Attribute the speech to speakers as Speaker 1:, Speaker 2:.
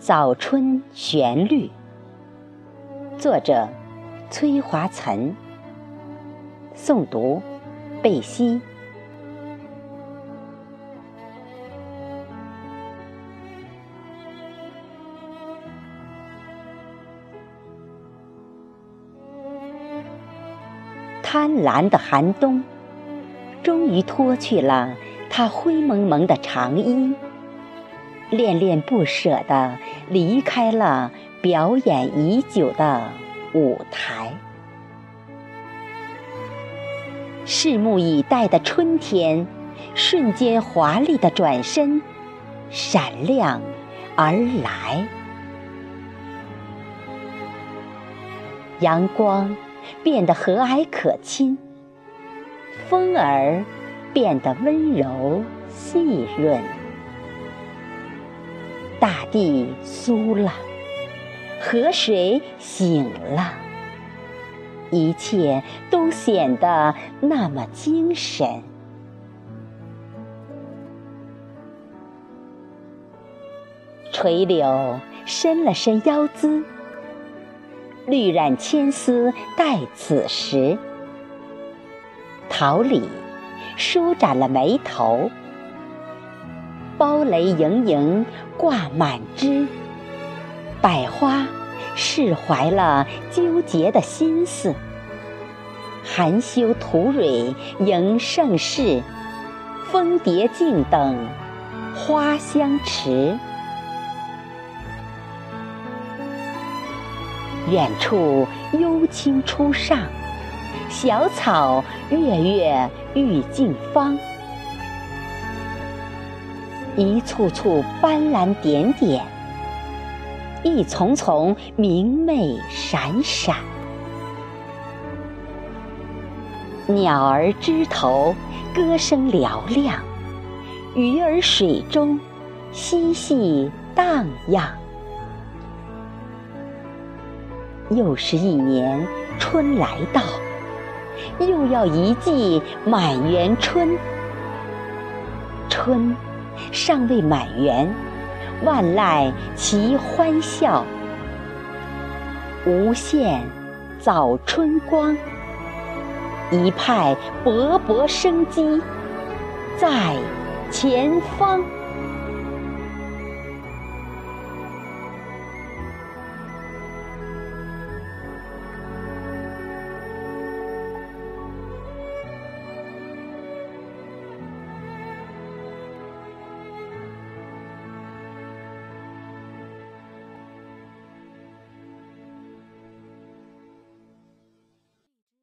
Speaker 1: 早春旋律，作者崔华岑，诵读贝西。贪婪的寒冬，终于脱去了它灰蒙蒙的长衣。恋恋不舍地离开了表演已久的舞台，拭目以待的春天，瞬间华丽的转身，闪亮而来。阳光变得和蔼可亲，风儿变得温柔细润。大地酥了，河水醒了，一切都显得那么精神。垂柳伸了伸腰姿，绿染千丝待此时。桃李舒展了眉头。苞蕾盈盈挂满枝，百花释怀了纠结的心思，含羞吐蕊迎盛世，蜂蝶静等花香迟。远处幽清初上，小草跃跃欲尽芳。一簇簇斑斓点点，一丛丛明媚闪闪。鸟儿枝头歌声嘹亮，鱼儿水中嬉戏荡漾。又是一年春来到，又要一季满园春。春。尚未满园，万籁齐欢笑。无限早春光，一派勃勃生机在前方。